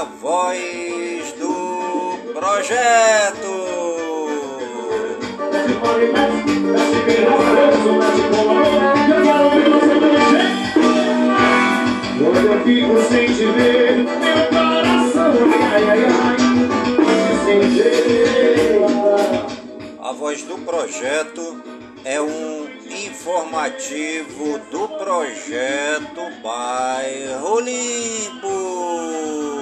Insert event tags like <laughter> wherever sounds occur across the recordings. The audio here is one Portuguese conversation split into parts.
a voz do projeto. Quando eu fico sem te ver, meu coração ai, ai, ai, sem jeito. A voz do projeto é um informativo do projeto Bairro Limpo.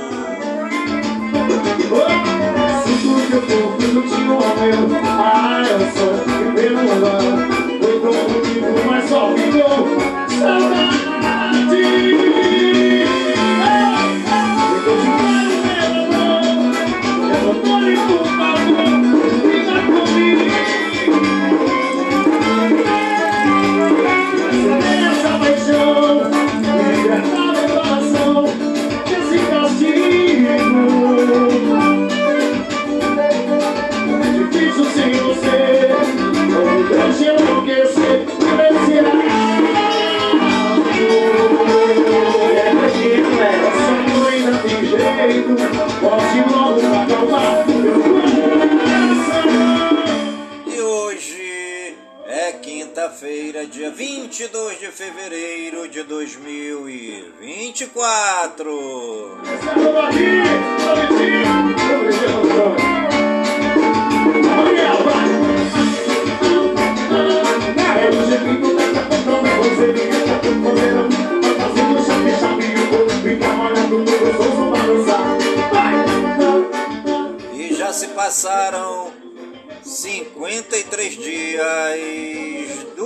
Sinto que eu tô frutinho ao meu Ah, eu sou pelo agora Foi tão bonito, mas só ficou saudade quinta-feira, dia 22 de fevereiro de 2024. Estamos aqui, Valentim, eu brilhei no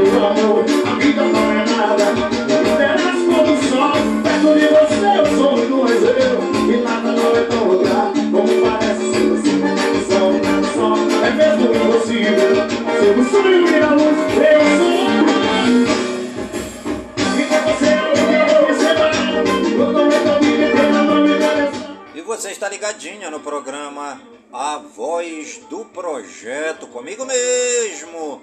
ano. Se derrama, como é chave, chave, devagar Como vai ganhar, chave, chave, guerreiro Passando pra fazer uma curva pra dançar E a nossa querida lua de hoje é a lua crescente, 94% visível. Sonho e a luz, eu sou e com você eu vou observar O eu me metendo no nome da E você está ligadinha no programa A Voz do Projeto, comigo mesmo,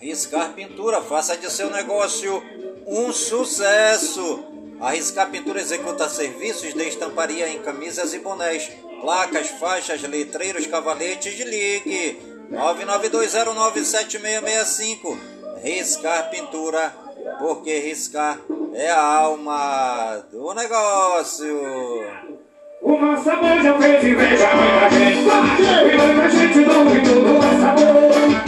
Riscar Pintura, faça de seu negócio um sucesso. A Riscar Pintura executa serviços de estamparia em camisas e bonés, placas, faixas, letreiros, cavaletes. Ligue 992097665. Riscar Pintura, porque riscar é a alma do negócio. Nosso amor já fez inveja muita gente E muita gente do de não amor Bora quando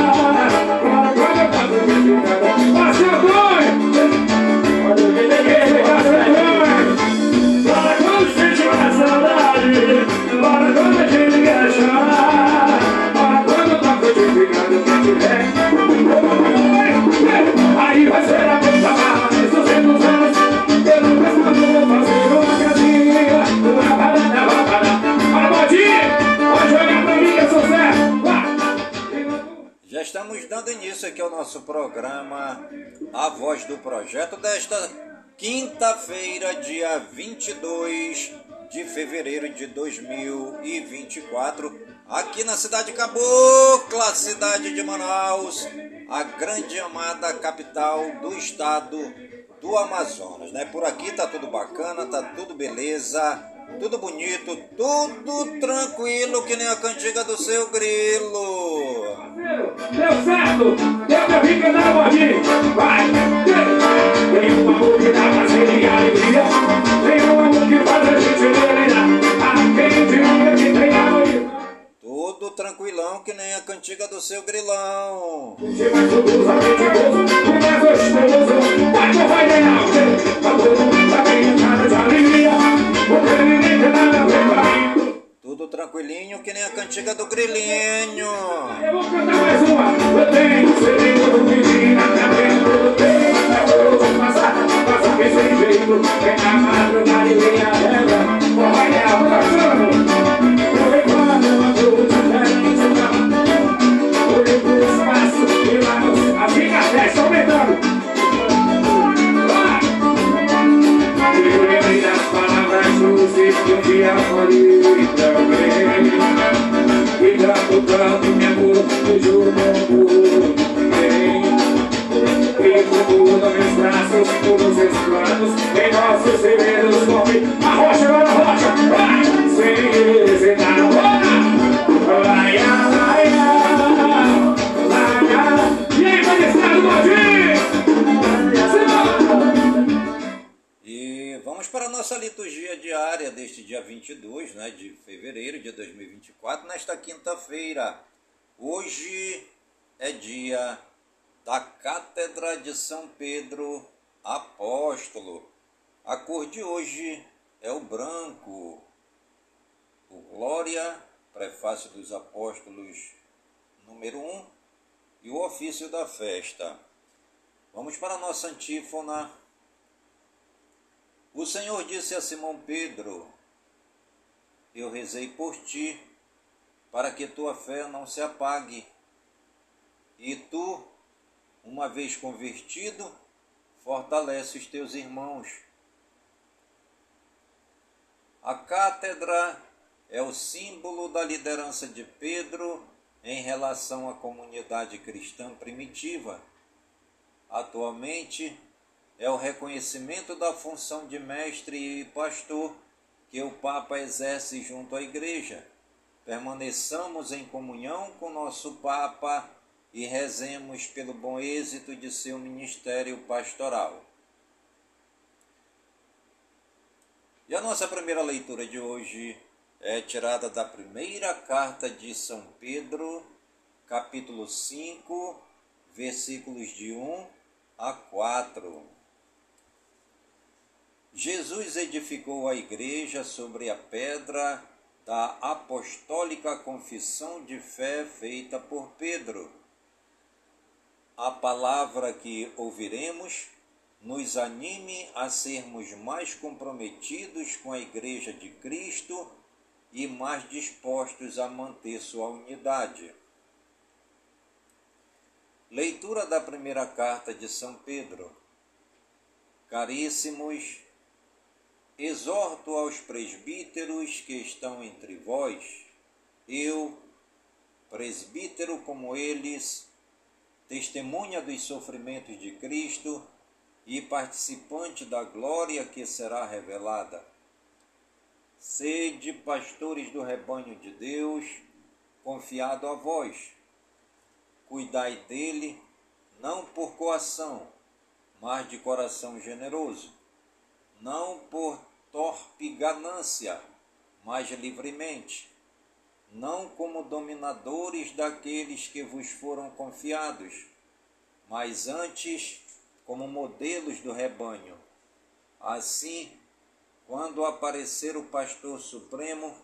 Esse aqui é o nosso programa A Voz do Projeto desta quinta-feira, dia 22 de fevereiro de 2024, aqui na cidade cabocla, cidade de Manaus, a grande amada capital do estado do Amazonas, né? Por aqui tá tudo bacana, tá tudo beleza tudo bonito, tudo tranquilo, que nem a cantiga do seu grilo. Deu certo! Deu pra vir cantar modinho! Vai! Tem um amor que dá prazer e alegria Tem um amor que faz a gente delirar Aquele dia que tem alegria Tudo tranquilão, que nem a cantiga do seu grilão. Se vai tudo apetitoso, o mais gostoso Vai que vai ganhar o cantiga do grilinho. Eu vou cantar mais uma. Eu tenho segredo do menina, vendo? Eu tenho hoje passar, passa que sem jeito. Vem na festa. Vamos para a nossa antífona. O Senhor disse a Simão Pedro: Eu rezei por ti, para que tua fé não se apague. E tu, uma vez convertido, fortalece os teus irmãos. A cátedra é o símbolo da liderança de Pedro em relação à comunidade cristã primitiva. Atualmente, é o reconhecimento da função de mestre e pastor que o Papa exerce junto à Igreja. Permaneçamos em comunhão com nosso Papa e rezemos pelo bom êxito de seu ministério pastoral. E a nossa primeira leitura de hoje é tirada da primeira carta de São Pedro, capítulo 5, versículos de 1 a 4. Jesus edificou a igreja sobre a pedra da apostólica confissão de fé feita por Pedro. A palavra que ouviremos nos anime a sermos mais comprometidos com a igreja de Cristo e mais dispostos a manter sua unidade. Leitura da primeira carta de São Pedro. Caríssimos, exorto aos presbíteros que estão entre vós, eu, presbítero como eles, testemunha dos sofrimentos de Cristo e participante da glória que será revelada. Sede pastores do rebanho de Deus, confiado a vós. Cuidai dele, não por coação, mas de coração generoso, não por torpe ganância, mas livremente, não como dominadores daqueles que vos foram confiados, mas antes como modelos do rebanho. Assim, quando aparecer o pastor supremo,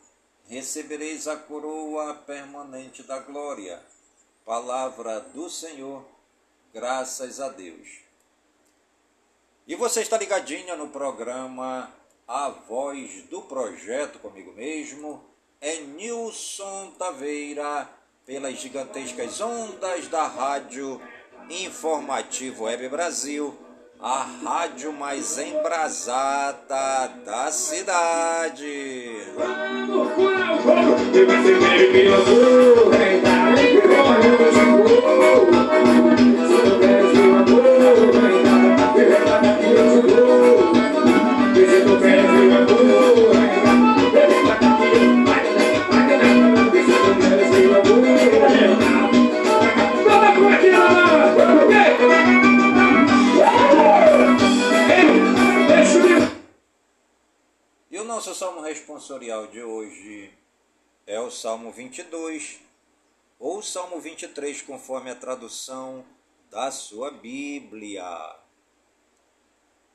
recebereis a coroa permanente da glória. Palavra do Senhor, graças a Deus. E você está ligadinha no programa A Voz do Projeto comigo mesmo, é Nilson Taveira, pelas gigantescas ondas da rádio Informativo Web Brasil, a rádio mais embrasada da cidade. Vamos nosso salmo responsorial de hoje é o Salmo 22 ou Salmo 23, conforme a tradução da sua Bíblia.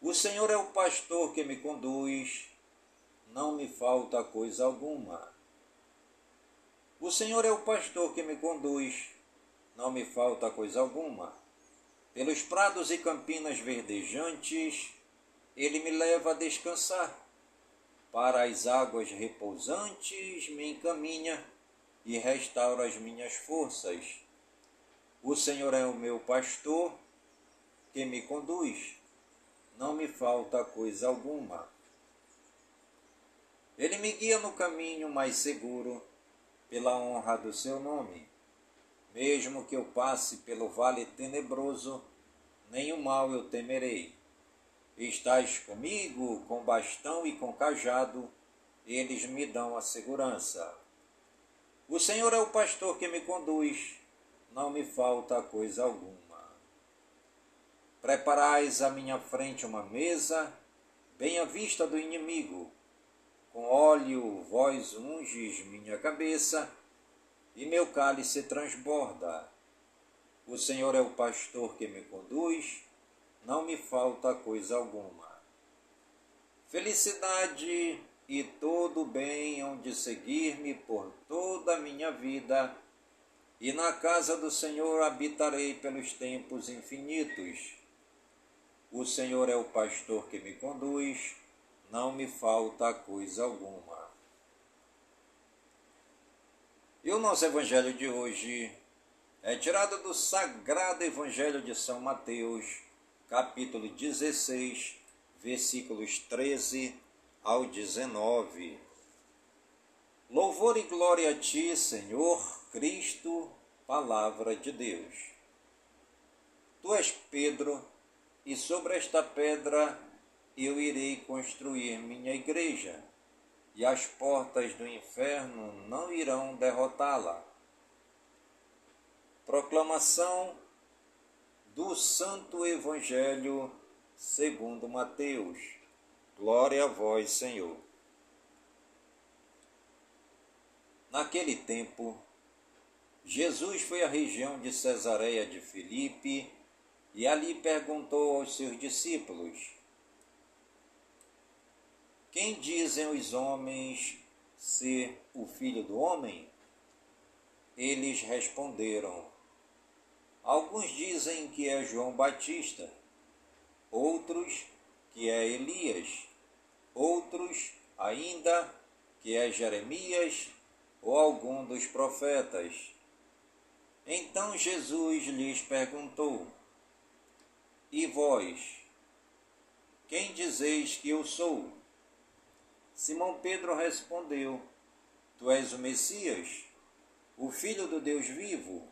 O Senhor é o pastor que me conduz, não me falta coisa alguma. O Senhor é o pastor que me conduz, não me falta coisa alguma. Pelos prados e campinas verdejantes, ele me leva a descansar para as águas repousantes me encaminha e restaura as minhas forças. O Senhor é o meu pastor que me conduz, não me falta coisa alguma. Ele me guia no caminho mais seguro, pela honra do seu nome. Mesmo que eu passe pelo vale tenebroso, nenhum mal eu temerei Estás comigo com bastão e com cajado, eles me dão a segurança. O Senhor é o pastor que me conduz, não me falta coisa alguma. Preparais à minha frente uma mesa, bem à vista do inimigo. Com óleo vós unges minha cabeça, e meu cálice transborda. O Senhor é o pastor que me conduz, não me falta coisa alguma. Felicidade e todo bem hão de seguir-me por toda a minha vida, e na casa do Senhor habitarei pelos tempos infinitos. O Senhor é o pastor que me conduz, não me falta coisa alguma. E o nosso evangelho de hoje é tirado do Sagrado Evangelho de São Mateus, capítulo 16, versículos 13 ao 19. Louvor e glória a ti, Senhor Cristo, palavra de Deus. Tu és Pedro, e sobre esta pedra eu irei construir minha igreja, e as portas do inferno não irão derrotá-la. Proclamação do Santo Evangelho segundo Mateus. Glória a vós, Senhor. Naquele tempo, Jesus foi à região de Cesareia de Filipe e ali perguntou aos seus discípulos: Quem dizem os homens ser o filho do homem? Eles responderam: Alguns dizem que é João Batista, outros que é Elias, outros ainda que é Jeremias ou algum dos profetas. Então Jesus lhes perguntou: E vós, quem dizeis que eu sou? Simão Pedro respondeu: Tu és o Messias, o Filho do Deus vivo.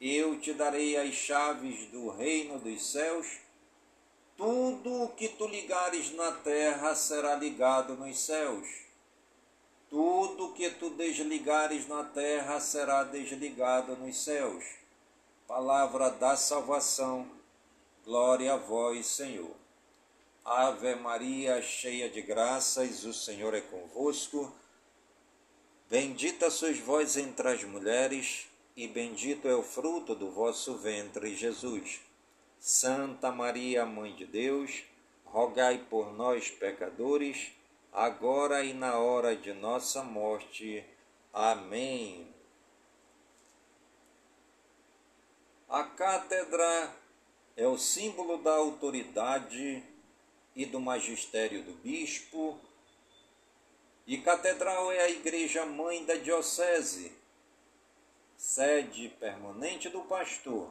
eu te darei as chaves do reino dos céus. Tudo o que tu ligares na terra será ligado nos céus. Tudo o que tu desligares na terra será desligado nos céus. Palavra da salvação. Glória a vós, Senhor. Ave Maria, cheia de graças, o Senhor é convosco. Bendita sois vós entre as mulheres e bendito é o fruto do vosso ventre, Jesus. Santa Maria, Mãe de Deus, rogai por nós, pecadores, agora e na hora de nossa morte. Amém. A cátedra é o símbolo da autoridade e do magistério do bispo, e catedral é a igreja mãe da diocese, sede permanente do pastor.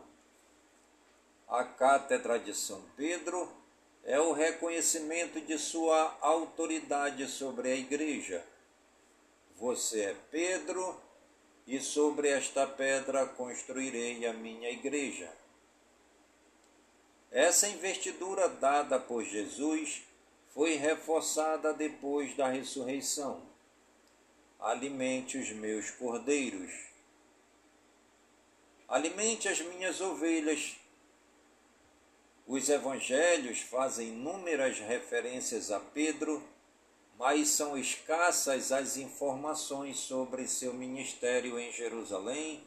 A cátedra de São Pedro é o reconhecimento de sua autoridade sobre a igreja. Você é Pedro, e sobre esta pedra construirei a minha igreja. Essa investidura dada por Jesus foi reforçada depois da ressurreição. Alimente os meus cordeiros. Alimente as minhas ovelhas. Os evangelhos fazem inúmeras referências a Pedro, mas são escassas as informações sobre seu ministério em Jerusalém,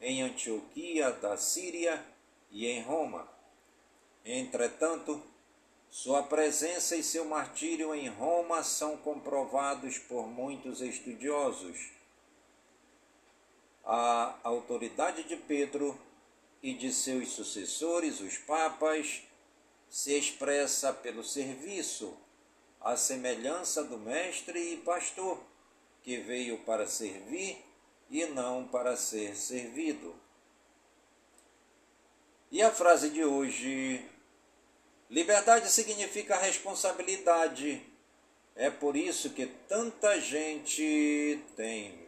em Antioquia da Síria e em Roma. Entretanto, sua presença e seu martírio em Roma são comprovados por muitos estudiosos. A autoridade de Pedro e de seus sucessores, os papas, se expressa pelo serviço, à semelhança do mestre e pastor, que veio para servir e não para ser servido. E a frase de hoje Liberdade significa responsabilidade. É por isso que tanta gente tem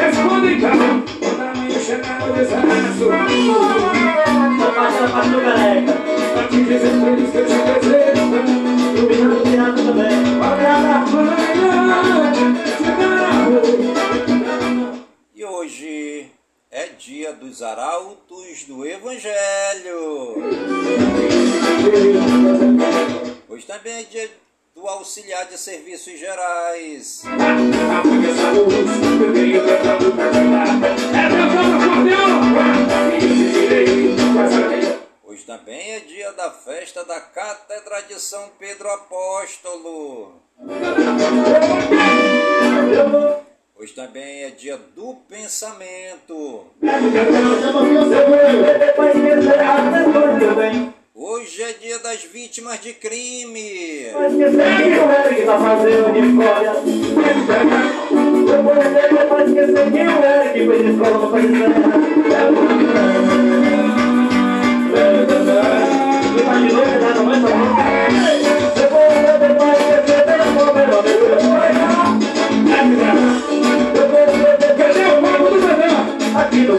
Respondo então. Tamanho chegado desgraço. Tô passando pra tu, careca. Pra te dizer feliz que eu te desejo. Iluminado, iluminado também. Olha na manhã, chegar E hoje é dia dos arautos do Evangelho. Hoje também é dia do auxiliar de serviços gerais. Hoje também é dia da festa da Cátedra de São Pedro Apóstolo. Hoje também é dia do pensamento. Hoje é dia das vítimas de crime. O tá fazendo de escola. Eu vou o de escola Eu vou o do Dedé? aqui no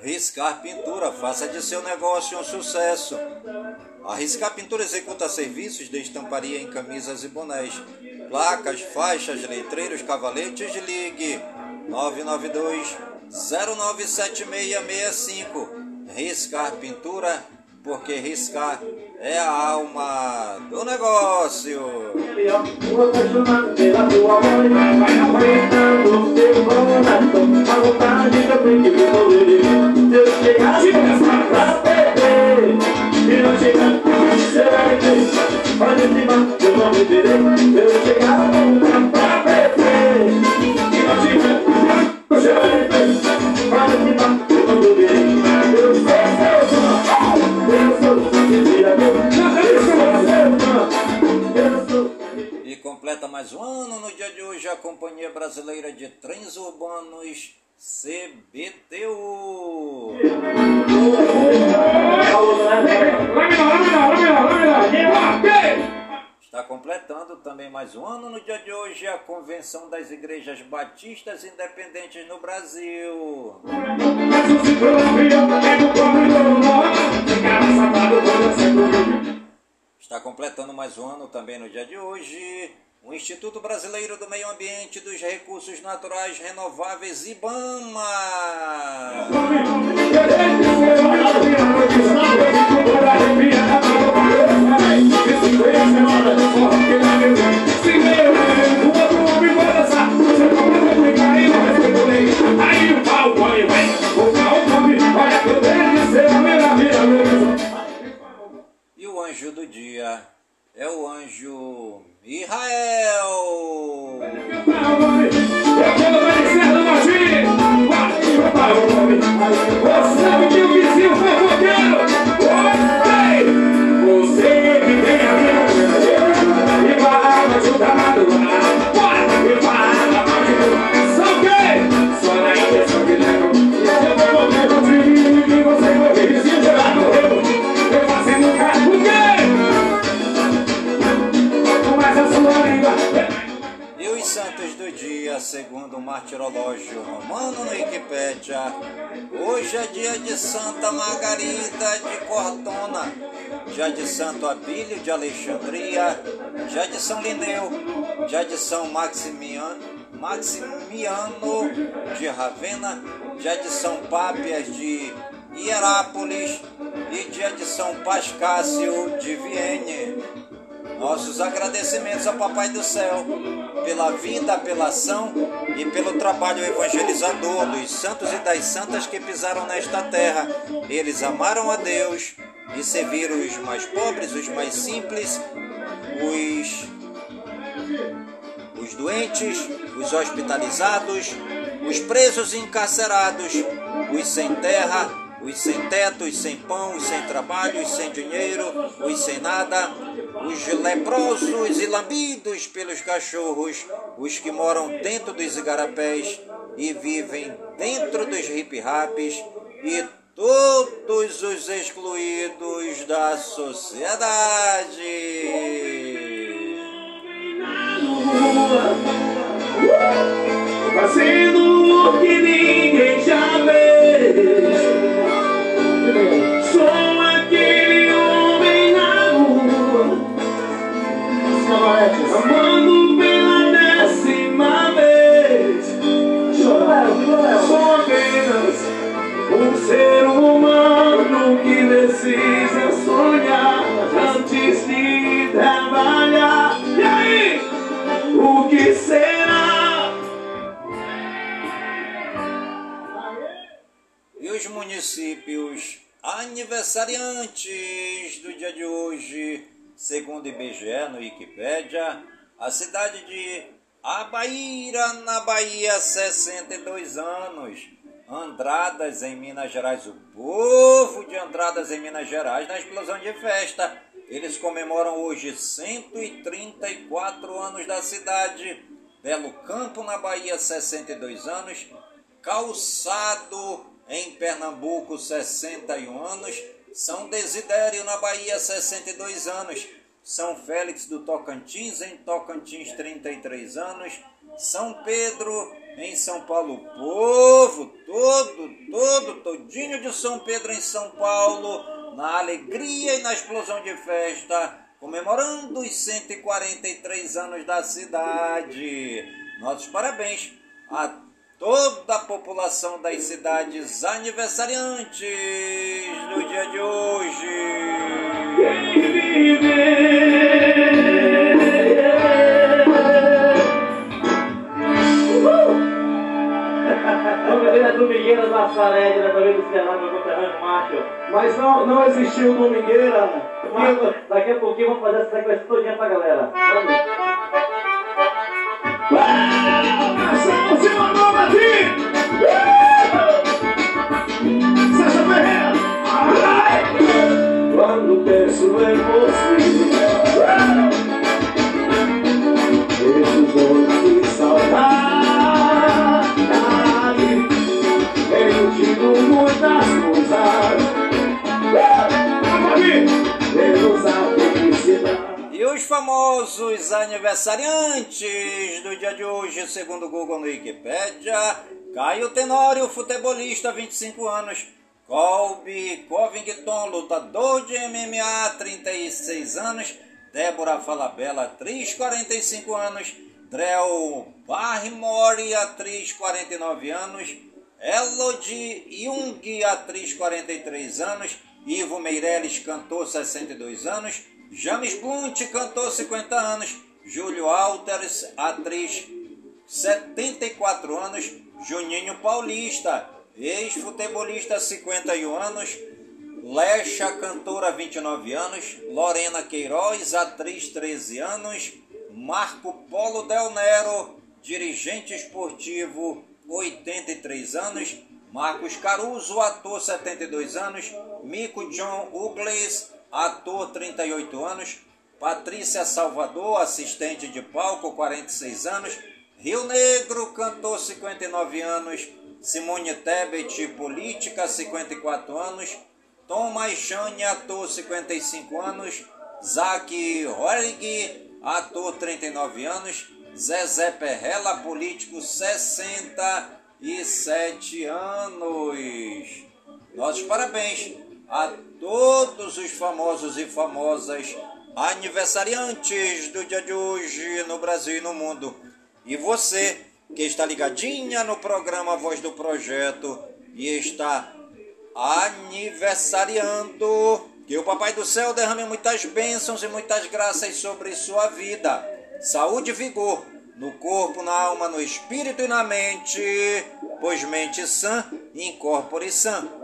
Riscar Pintura, faça de seu negócio um sucesso. A Riscar Pintura executa serviços de estamparia em camisas e bonés, placas, faixas, letreiros, cavaletes, ligue 992 097665. Riscar Pintura, porque riscar é a alma do negócio. Vou chegar, mais um ano. No dia de hoje, a Companhia Brasileira de Trens Urbanos, CBTU. Está completando também mais um ano no dia de hoje a Convenção das Igrejas Batistas Independentes no Brasil. Está completando mais um ano também no dia de hoje o Instituto Brasileiro do Meio Ambiente e dos Recursos Naturais Renováveis IBAMA. E o anjo do dia é o anjo Israel. Você sabe que Abílio de Alexandria, dia de São Lineu, dia de São Maximiano, Maximiano de Ravenna, dia de São Pápias de Hierápolis e dia de São Pascácio de Vienne. Nossos agradecimentos ao Papai do Céu pela vida, pela ação e pelo trabalho evangelizador dos santos e das santas que pisaram nesta terra. Eles amaram a Deus e serviram os mais pobres, os mais simples, os, os doentes, os hospitalizados, os presos e encarcerados, os sem terra, os sem teto, os sem pão, os sem trabalho, os sem dinheiro, os sem nada, os leprosos e lambidos pelos cachorros, os que moram dentro dos igarapés e vivem dentro dos hip-raps e todos os excluídos da sociedade. Fazendo o que ninguém já fez. Segundo o IBGE no Wikipédia, a cidade de Abaíra, na Bahia, 62 anos. Andradas, em Minas Gerais, o povo de Andradas, em Minas Gerais, na explosão de festa. Eles comemoram hoje 134 anos da cidade. Belo Campo, na Bahia, 62 anos. Calçado, em Pernambuco, 61 anos. São Desidério, na Bahia, 62 anos. São Félix do Tocantins, em Tocantins, 33 anos. São Pedro, em São Paulo, povo todo, todo, todinho de São Pedro em São Paulo, na alegria e na explosão de festa, comemorando os 143 anos da cidade. Nossos parabéns a toda a população das cidades aniversariantes no dia de hoje. Domingueira da Sarede, né? Também do Ceará, meu conterrâneo macho. Mas não, não existiu domingueira. Mas daqui a pouquinho vamos fazer essa sequência todinha pra galera. Vamos. Pra ti! César Ferreira! Ai! Quando penso em você, famosos aniversariantes do dia de hoje, segundo o Google no Wikipedia. Caio Tenório, futebolista, 25 anos. Colby Covington, lutador de MMA, 36 anos. Débora Falabella, atriz, 45 anos. Drell Barrymore, atriz, 49 anos. Elodie Jung, atriz, 43 anos. Ivo Meirelles, cantor, 62 anos. James Blunt, cantor, 50 anos. Júlio Alters, atriz, 74 anos. Juninho Paulista, ex-futebolista, 51 anos. Lecha, cantora, 29 anos. Lorena Queiroz, atriz, 13 anos. Marco Polo Del Nero, dirigente esportivo, 83 anos. Marcos Caruso, ator, 72 anos. Mico John Ugles, ator, 38 anos. Patrícia Salvador, assistente de palco, 46 anos. Rio Negro, cantor, 59 anos. Simone Tebet, política, 54 anos. Tom Maixane, ator, 55 anos. Zac Horig, ator, 39 anos. Zezé Perrella, político, 67 anos. Nossos parabéns a todos os famosos e famosas aniversariantes do dia de hoje no Brasil e no mundo. E você que está ligadinha no programa Voz do Projeto e está aniversariando, que o Papai do Céu derrame muitas bênçãos e muitas graças sobre sua vida. Saúde e vigor no corpo, na alma, no espírito e na mente, pois mente sã, incorpore sã.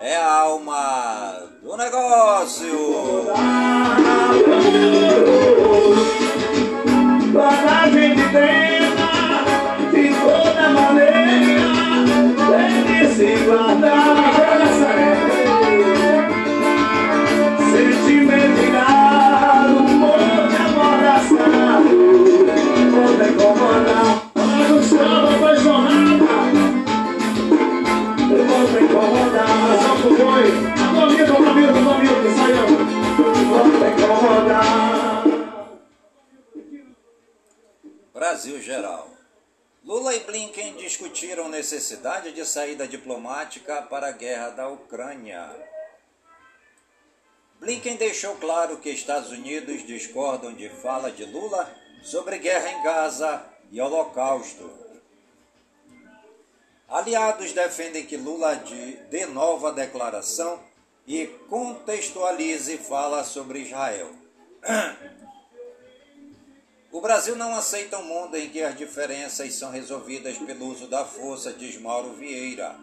é a alma do negócio. Quando a gente tenta De toda maneira Deve se guardar Sentimento irado Monte amordaçado Monte incomodar Mas o samba Brasil Geral. Lula e Blinken discutiram necessidade de saída diplomática para a guerra da Ucrânia. Blinken deixou claro que Estados Unidos discordam de fala de Lula sobre guerra em Gaza e Holocausto. Aliados defendem que Lula dê nova declaração e contextualize fala sobre Israel. <clears throat> O Brasil não aceita um mundo em que as diferenças são resolvidas pelo uso da força, diz Mauro Vieira.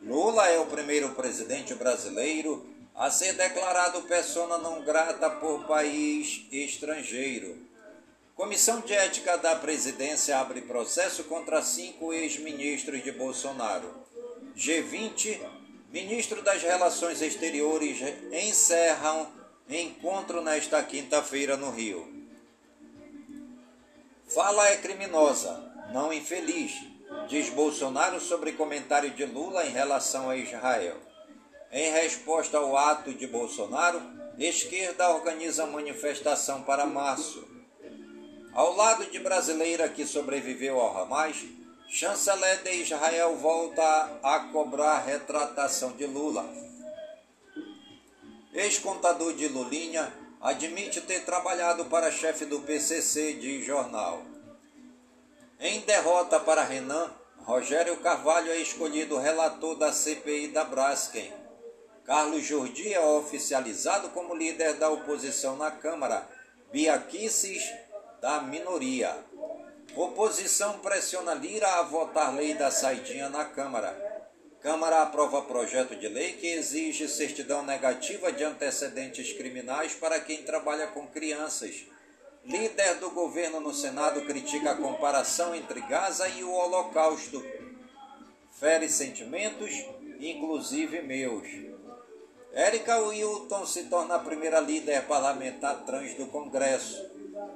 Lula é o primeiro presidente brasileiro a ser declarado persona não grata por país estrangeiro. Comissão de Ética da Presidência abre processo contra cinco ex-ministros de Bolsonaro. G20, ministro das Relações Exteriores, encerram encontro nesta quinta-feira no Rio. Fala é criminosa, não infeliz, diz Bolsonaro sobre comentário de Lula em relação a Israel. Em resposta ao ato de Bolsonaro, esquerda organiza manifestação para março. Ao lado de brasileira que sobreviveu ao Hamas, chanceler de Israel volta a cobrar retratação de Lula. Ex-contador de Lulinha admite ter trabalhado para chefe do PCC de jornal. Em derrota para Renan, Rogério Carvalho é escolhido relator da CPI da Braskem. Carlos Jordi é oficializado como líder da oposição na Câmara. Bia da minoria. Oposição pressiona Lira a votar lei da saidinha na Câmara. Câmara aprova projeto de lei que exige certidão negativa de antecedentes criminais para quem trabalha com crianças. Líder do governo no Senado critica a comparação entre Gaza e o Holocausto. Fere sentimentos, inclusive meus. Érica Wilton se torna a primeira líder parlamentar trans do Congresso.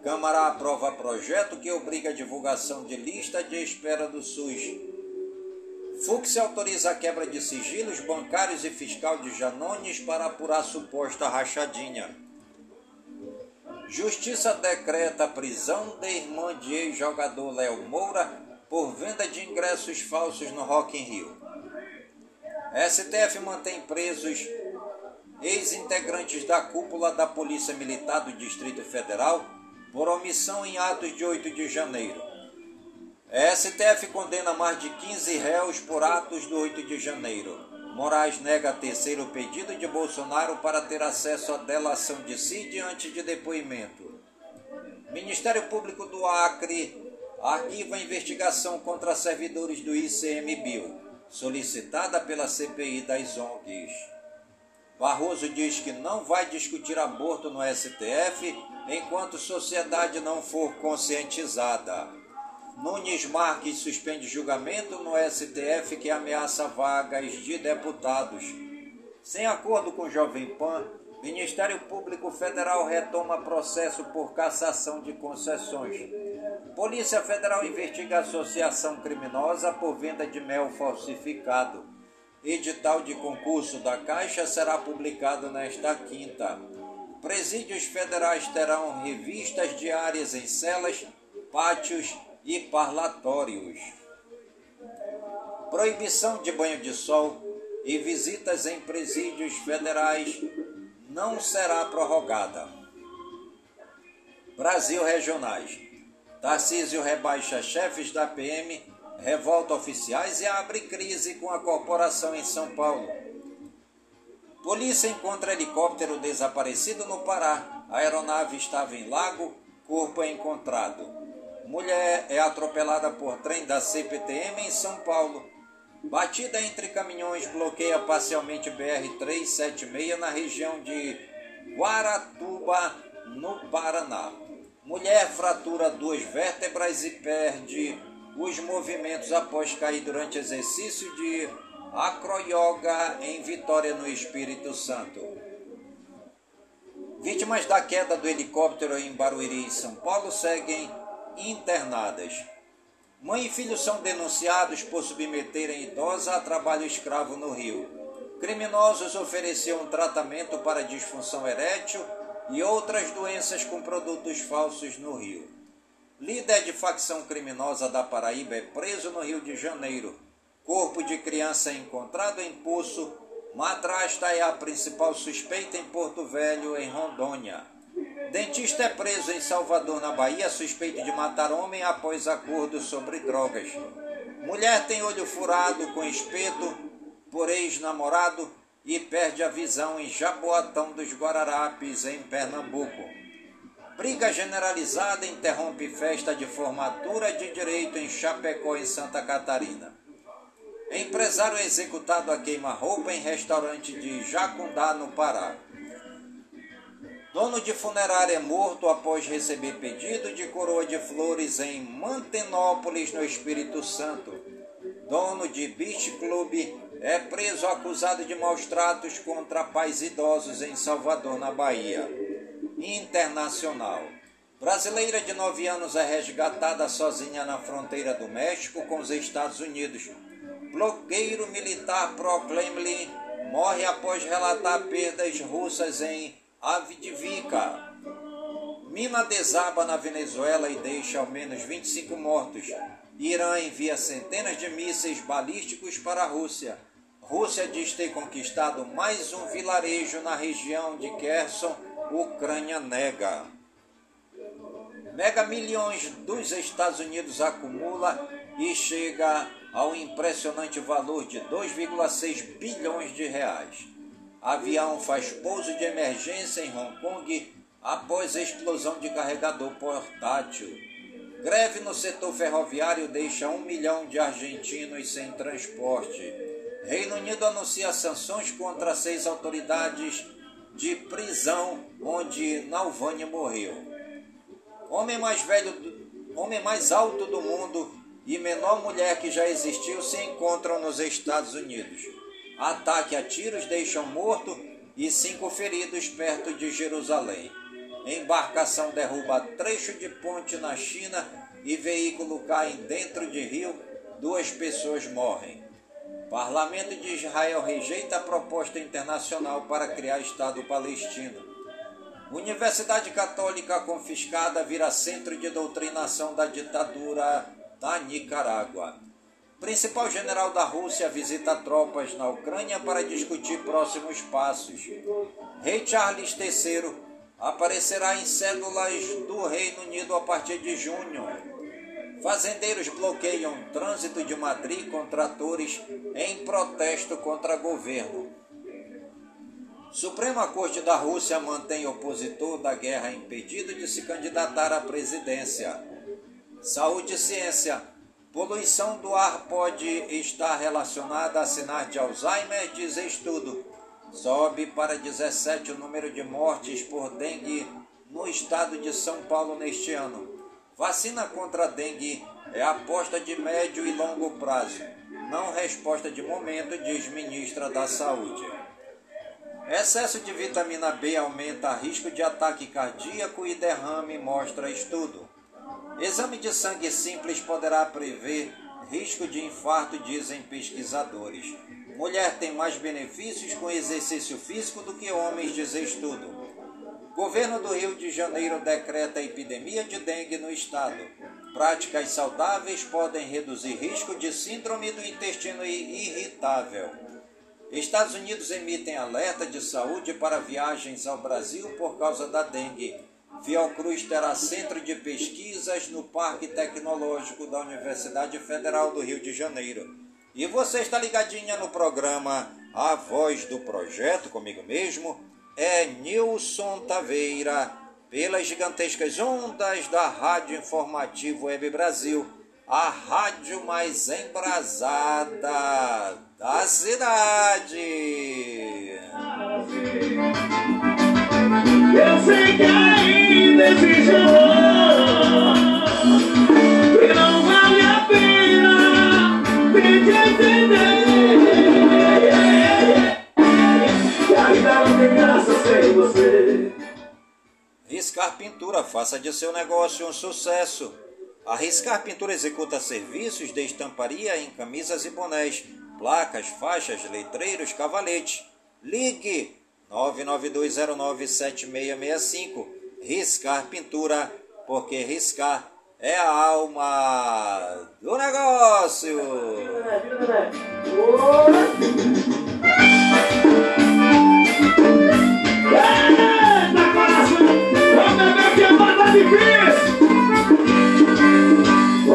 Câmara aprova projeto que obriga a divulgação de lista de espera do SUS. Fux autoriza a quebra de sigilos bancários e fiscal de Janones para apurar suposta rachadinha. Justiça decreta a prisão da irmã de ex-jogador Léo Moura por venda de ingressos falsos no Rock in Rio. STF mantém presos ex-integrantes da cúpula da Polícia Militar do Distrito Federal por omissão em atos de 8 de janeiro. STF condena mais de 15 réus por atos do 8 de janeiro. Moraes nega terceiro pedido de Bolsonaro para ter acesso à delação de si diante de depoimento. Ministério Público do Acre arquiva investigação contra servidores do ICMBio, solicitada pela CPI das ONGs. Barroso diz que não vai discutir aborto no STF enquanto sociedade não for conscientizada. Nunes Marques suspende julgamento no STF que ameaça vagas de deputados. Sem acordo com Jovem Pan, Ministério Público Federal retoma processo por cassação de concessões. Polícia Federal investiga associação criminosa por venda de mel falsificado. Edital de concurso da Caixa será publicado nesta quinta. Presídios federais terão revistas diárias em celas, pátios e parlatórios. Proibição de banho de sol e visitas em presídios federais não será prorrogada. Brasil Regionais. Tarcísio rebaixa chefes da PM, revolta oficiais e abre crise com a corporação em São Paulo. Polícia encontra helicóptero desaparecido no Pará. A aeronave estava em lago, corpo é encontrado. Mulher é atropelada por trem da CPTM em São Paulo. Batida entre caminhões bloqueia parcialmente BR-376 na região de Guaratuba, no Paraná. Mulher fratura duas vértebras e perde os movimentos após cair durante exercício de acroyoga em Vitória, no Espírito Santo. Vítimas da queda do helicóptero em Barueri, São Paulo, seguem internadas. Mãe e filho são denunciados por submeterem idosa a trabalho escravo no Rio. Criminosos ofereciam tratamento para disfunção erétil e outras doenças com produtos falsos no Rio. Líder de facção criminosa da Paraíba é preso no Rio de Janeiro. Corpo de criança é encontrado em poço. Madrasta é a principal suspeita em Porto Velho, em Rondônia. Dentista é preso em Salvador, na Bahia, suspeito de matar homem após acordo sobre drogas. Mulher tem olho furado com espeto por ex-namorado e perde a visão em Jaboatão dos Guararapes, em Pernambuco. Briga generalizada interrompe festa de formatura de direito em Chapecó, em Santa Catarina. Empresário executado a queima-roupa em restaurante de Jacundá, no Pará. Dono de funerária é morto após receber pedido de coroa de flores em Mantenópolis, no Espírito Santo. Dono de Beach Club é preso acusado de maus tratos contra pais idosos em Salvador, na Bahia. Internacional. Brasileira de 9 anos é resgatada sozinha na fronteira do México com os Estados Unidos. Bloqueiro militar pro-Kremlin morre após relatar perdas russas em Avdiivka. Mina desaba na Venezuela e deixa ao menos 25 mortos. Irã envia centenas de mísseis balísticos para a Rússia. Rússia diz ter conquistado mais um vilarejo na região de Kherson. Ucrânia nega. Mega milhões dos Estados Unidos acumula e chega ao impressionante valor de 2,6 bilhões de reais. Avião faz pouso de emergência em Hong Kong após explosão de carregador portátil. Greve no setor ferroviário deixa um milhão de argentinos sem transporte. Reino Unido anuncia sanções contra seis autoridades de prisão onde Nalvani morreu. Homem mais velho, homem mais alto do mundo e menor mulher que já existiu se encontram nos Estados Unidos. Ataque a tiros deixam morto e cinco feridos perto de Jerusalém. Embarcação derruba trecho de ponte na China e veículo cai dentro de rio. Duas pessoas morrem. Parlamento de Israel rejeita a proposta internacional para criar Estado palestino. Universidade Católica confiscada vira centro de doutrinação da ditadura da Nicarágua. Principal general da Rússia visita tropas na Ucrânia para discutir próximos passos. Rei Charles III aparecerá em cédulas do Reino Unido a partir de junho. Fazendeiros bloqueiam trânsito de Madrid com tratores em protesto contra governo. Suprema Corte da Rússia mantém opositor da guerra impedido de se candidatar à presidência. Saúde e ciência. Poluição do ar pode estar relacionada a sinais de Alzheimer, diz estudo. Sobe para 17 o número de mortes por dengue no estado de São Paulo neste ano. Vacina contra a dengue é aposta de médio e longo prazo, não resposta de momento, diz ministra da Saúde. Excesso de vitamina B aumenta risco de ataque cardíaco e derrame, mostra estudo. Exame de sangue simples poderá prever risco de infarto, dizem pesquisadores. Mulher tem mais benefícios com exercício físico do que homens, diz estudo. Governo do Rio de Janeiro decreta epidemia de dengue no estado. Práticas saudáveis podem reduzir risco de síndrome do intestino irritável. Estados Unidos emitem alerta de saúde para viagens ao Brasil por causa da dengue. Fiocruz terá centro de pesquisas no Parque Tecnológico da Universidade Federal do Rio de Janeiro. E você está ligadinha no programa A Voz do Projeto, comigo mesmo, é Nilson Taveira, pelas gigantescas ondas da Rádio Informativo Web Brasil, a rádio mais embrasada da cidade. Eu sei que ainda existe amor E não vale a pena Tente entender Que a vida não tem graça sem você Riscar Pintura, faça de seu negócio um sucesso. A Riscar Pintura executa serviços de estamparia em camisas e bonés, placas, faixas, letreiros, cavaletes. Ligue 992097665. Riscar Pintura, porque riscar é a alma do negócio. Eita, coração! Ô,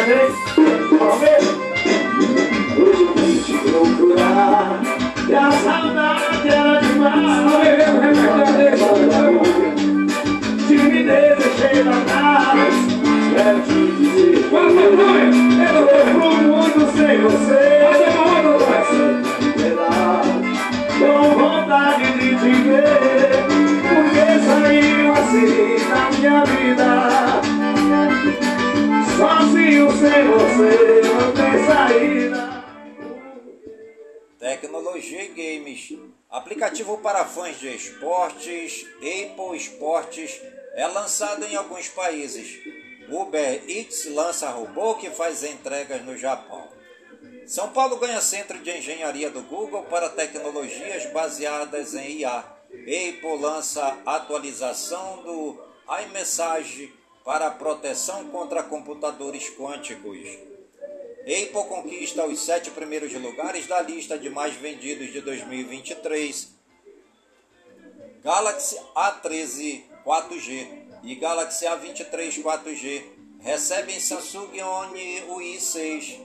bebê, E a saudade era demais Timidez cheia da cara Quero te dizer Quanto Eu vou pro mundo sem você Com vontade de te Porque saiu assim da minha vida Sozinho sem você. Tecnologia e games. Aplicativo para fãs de esportes, Apple Esportes, é lançado em alguns países. Uber Eats lança robô que faz entregas no Japão. São Paulo ganha centro de engenharia do Google para tecnologias baseadas em IA. Apple lança atualização do iMessage para proteção contra computadores quânticos. Apple conquista os sete primeiros lugares da lista de mais vendidos de 2023. Galaxy A13 4G e Galaxy A23 4G recebem Samsung One UI 6.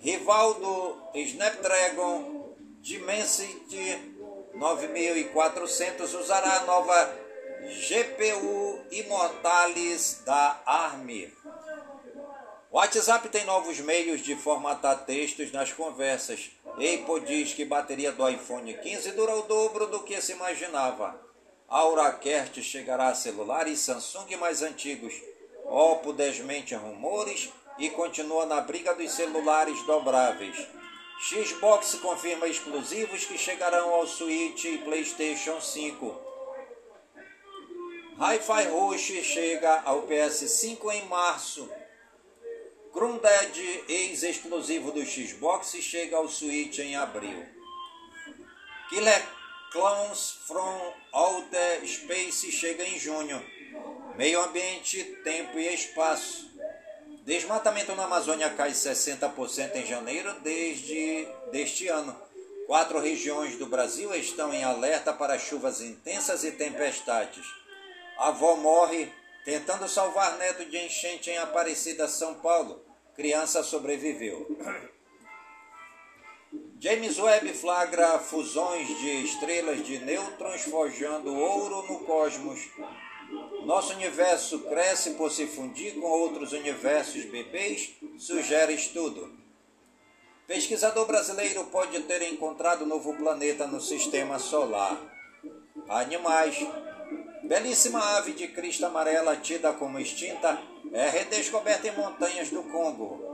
Rival do Snapdragon Dimensity 9400 usará a nova GPU Immortalis da ARM. O WhatsApp tem novos meios de formatar textos nas conversas. Apple diz que bateria do iPhone 15 dura o dobro do que se imaginava. Auracert chegará a celulares Samsung mais antigos. Oppo desmente rumores e continua na briga dos celulares dobráveis. Xbox confirma exclusivos que chegarão ao Switch e PlayStation 5. Hi-Fi Rush chega ao PS5 em março. Grounded, ex-exclusivo do Xbox, chega ao Switch em abril. Killer Clowns from Outer Space chega em junho. Meio ambiente, tempo e espaço. Desmatamento na Amazônia cai 60% em janeiro desde deste ano. Quatro regiões do Brasil estão em alerta para chuvas intensas e tempestades. A avó morre tentando salvar neto de enchente em Aparecida, São Paulo. Criança sobreviveu. James Webb flagra fusões de estrelas de nêutrons forjando ouro no cosmos. Nosso universo cresce por se fundir com outros universos bebês, sugere estudo. Pesquisador brasileiro pode ter encontrado novo planeta no sistema solar. Animais. Belíssima ave de crista amarela tida como extinta é redescoberta em montanhas do Congo.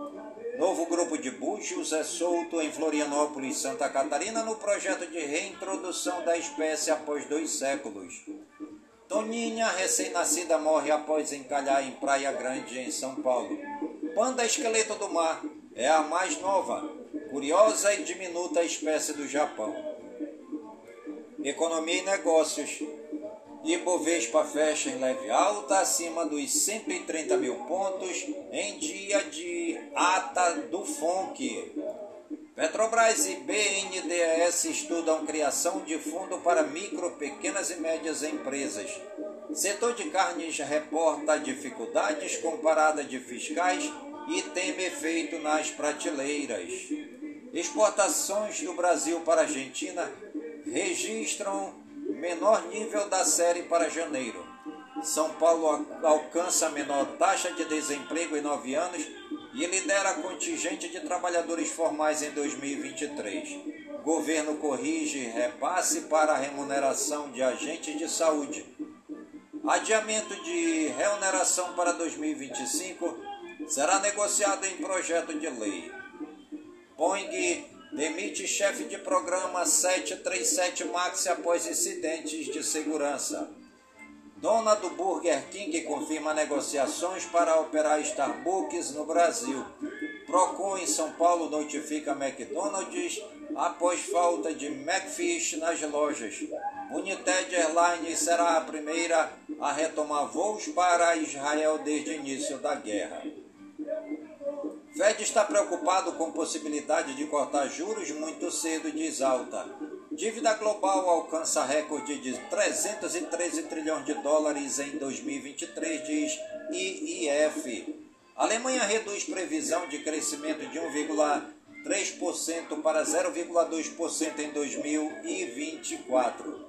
Novo grupo de búzios é solto em Florianópolis, Santa Catarina, no projeto de reintrodução da espécie após dois séculos. Toninha, recém-nascida, morre após encalhar em Praia Grande, em São Paulo. Panda esqueleto do mar é a mais nova, curiosa e diminuta espécie do Japão. Economia e negócios. Ibovespa fecha em leve alta, acima dos 130 mil pontos, em dia de ata do FONC. Petrobras e BNDES estudam criação de fundo para micro, pequenas e médias empresas. Setor de carnes reporta dificuldades com parada de fiscais e teme efeito nas prateleiras. Exportações do Brasil para a Argentina registram menor nível da série para janeiro. São Paulo alcança a menor taxa de desemprego em nove anos e lidera contingente de trabalhadores formais em 2023. Governo corrige repasse para a remuneração de agentes de saúde. Adiamento de remuneração para 2025 será negociado em projeto de lei. Boeing demite chefe de programa 737 MAX após incidentes de segurança. Dona do Burger King confirma negociações para operar Starbucks no Brasil. Procon em São Paulo notifica McDonald's após falta de McFish nas lojas. United Airlines será a primeira a retomar voos para Israel desde o início da guerra. Fed está preocupado com possibilidade de cortar juros muito cedo, diz Alta. Dívida global alcança recorde de 313 trilhões de dólares em 2023, diz IIF. Alemanha reduz previsão de crescimento de 1,3% para 0,2% em 2024.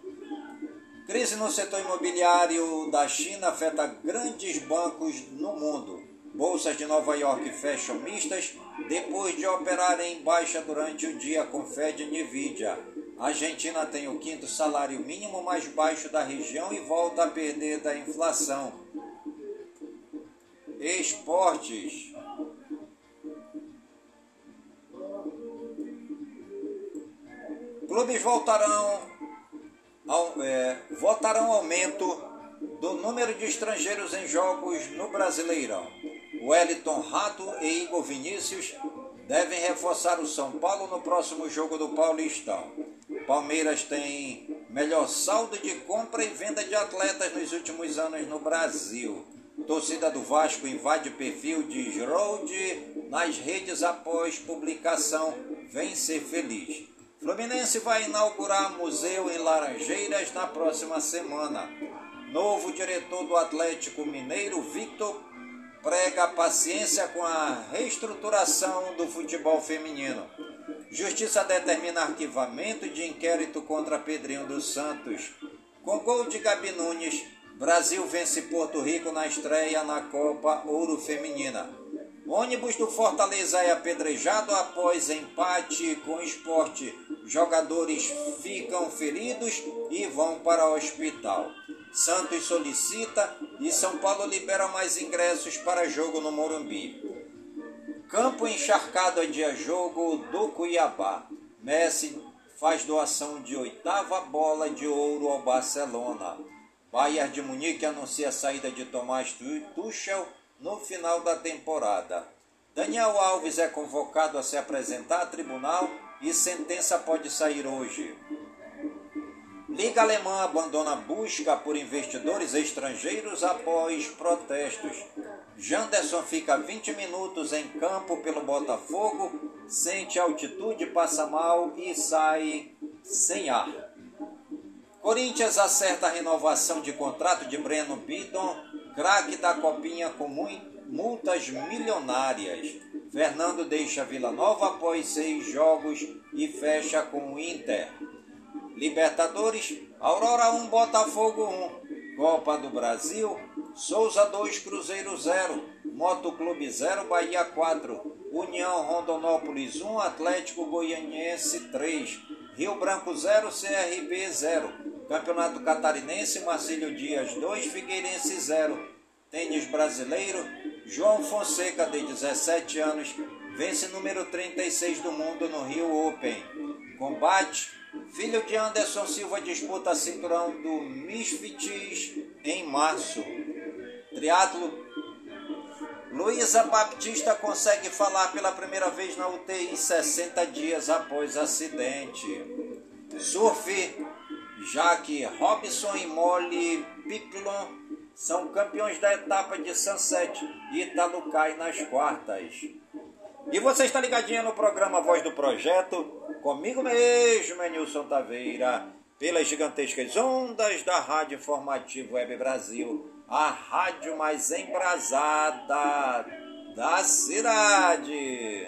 Crise no setor imobiliário da China afeta grandes bancos no mundo. Bolsas de Nova York fecham mistas depois de operarem em baixa durante o dia com Fed e Nvidia. Argentina tem o quinto salário mínimo mais baixo da região e volta a perder da inflação. Esportes. Clubes voltarão ao, é, votarão aumento do número de estrangeiros em jogos no Brasileirão. Wellington Rato e Igor Vinícius devem reforçar o São Paulo no próximo jogo do Paulistão. Palmeiras tem melhor saldo de compra e venda de atletas nos últimos anos no Brasil. Torcida do Vasco invade perfil de Giroud nas redes após publicação Vem Ser Feliz. Fluminense vai inaugurar museu em Laranjeiras na próxima semana. Novo diretor do Atlético Mineiro, Victor, prega paciência com a reestruturação do futebol feminino. Justiça determina arquivamento de inquérito contra Pedrinho dos Santos. Com gol de Gabi Nunes, Brasil vence Porto Rico na estreia na Copa Ouro Feminina. Ônibus do Fortaleza é apedrejado após empate com esporte. Jogadores ficam feridos e vão para o hospital. Santos solicita e São Paulo libera mais ingressos para jogo no Morumbi. Campo encharcado adia jogo do Cuiabá. Messi faz doação de oitava bola de ouro ao Barcelona. Bayern de Munique anuncia a saída de Tomás Tuchel no final da temporada. Daniel Alves é convocado a se apresentar a tribunal e sentença pode sair hoje. Liga Alemã abandona busca por investidores estrangeiros após protestos. Janderson fica 20 minutos em campo pelo Botafogo, sente altitude, passa mal e sai sem ar. Corinthians acerta a renovação de contrato de Breno Bidon, craque da Copinha com multas milionárias. Fernando deixa Vila Nova após seis jogos e fecha com o Inter. Libertadores, Aurora 1, Botafogo 1, Copa do Brasil, Souza 2, Cruzeiro 0, Motoclube 0, Bahia 4, União Rondonópolis 1, Atlético Goianiense 3, Rio Branco 0, CRB 0, Campeonato Catarinense, Marcílio Dias 2, Figueirense 0, Tênis Brasileiro, João Fonseca, de 17 anos, vence número 36 do mundo no Rio Open. Combate Filho de Anderson Silva disputa cinturão do Misfits em março. Triatlo. Luísa Baptista consegue falar pela primeira vez na UTI 60 dias após acidente. Surf. Jaque Robson e Molly Piplon são campeões da etapa de Sunset e Italo cai nas quartas. E você está ligadinha no programa Voz do Projeto, comigo mesmo, Nilson Taveira, pelas gigantescas ondas da Rádio Informativo Web Brasil, a rádio mais embrasada da cidade.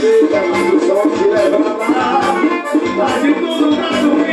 Mas o sol leva de tudo pra dormir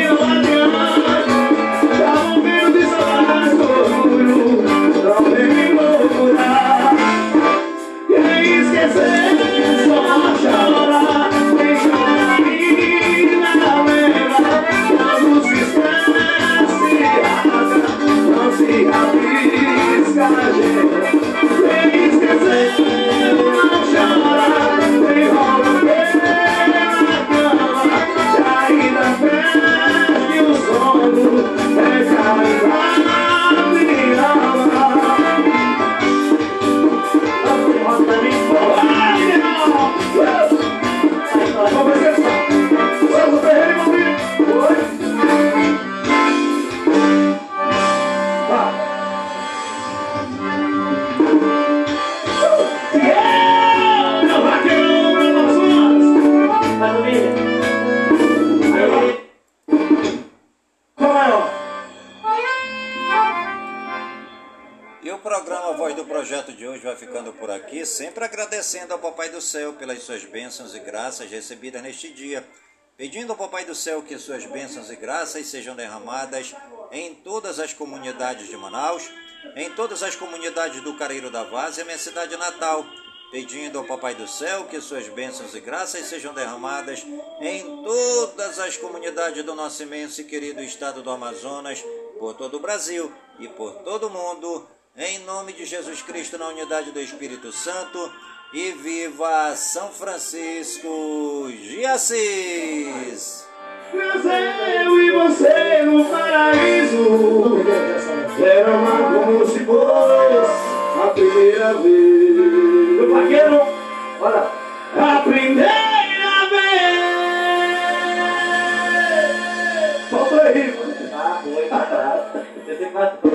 ficando por aqui, sempre agradecendo ao Papai do Céu pelas suas bênçãos e graças recebidas neste dia. Pedindo ao Papai do Céu que suas bênçãos e graças sejam derramadas em todas as comunidades de Manaus, em todas as comunidades do Careiro da Vaz e minha cidade natal. Pedindo ao Papai do Céu que suas bênçãos e graças sejam derramadas em todas as comunidades do nosso imenso e querido estado do Amazonas, por todo o Brasil e por todo o mundo em nome de Jesus Cristo, na unidade do Espírito Santo. E viva São Francisco de Assis! Eu e você no paraíso Era uma como se fosse a primeira vez Meu vaqueiro, olha A primeira vez Faltou aí Ah, foi, tá Você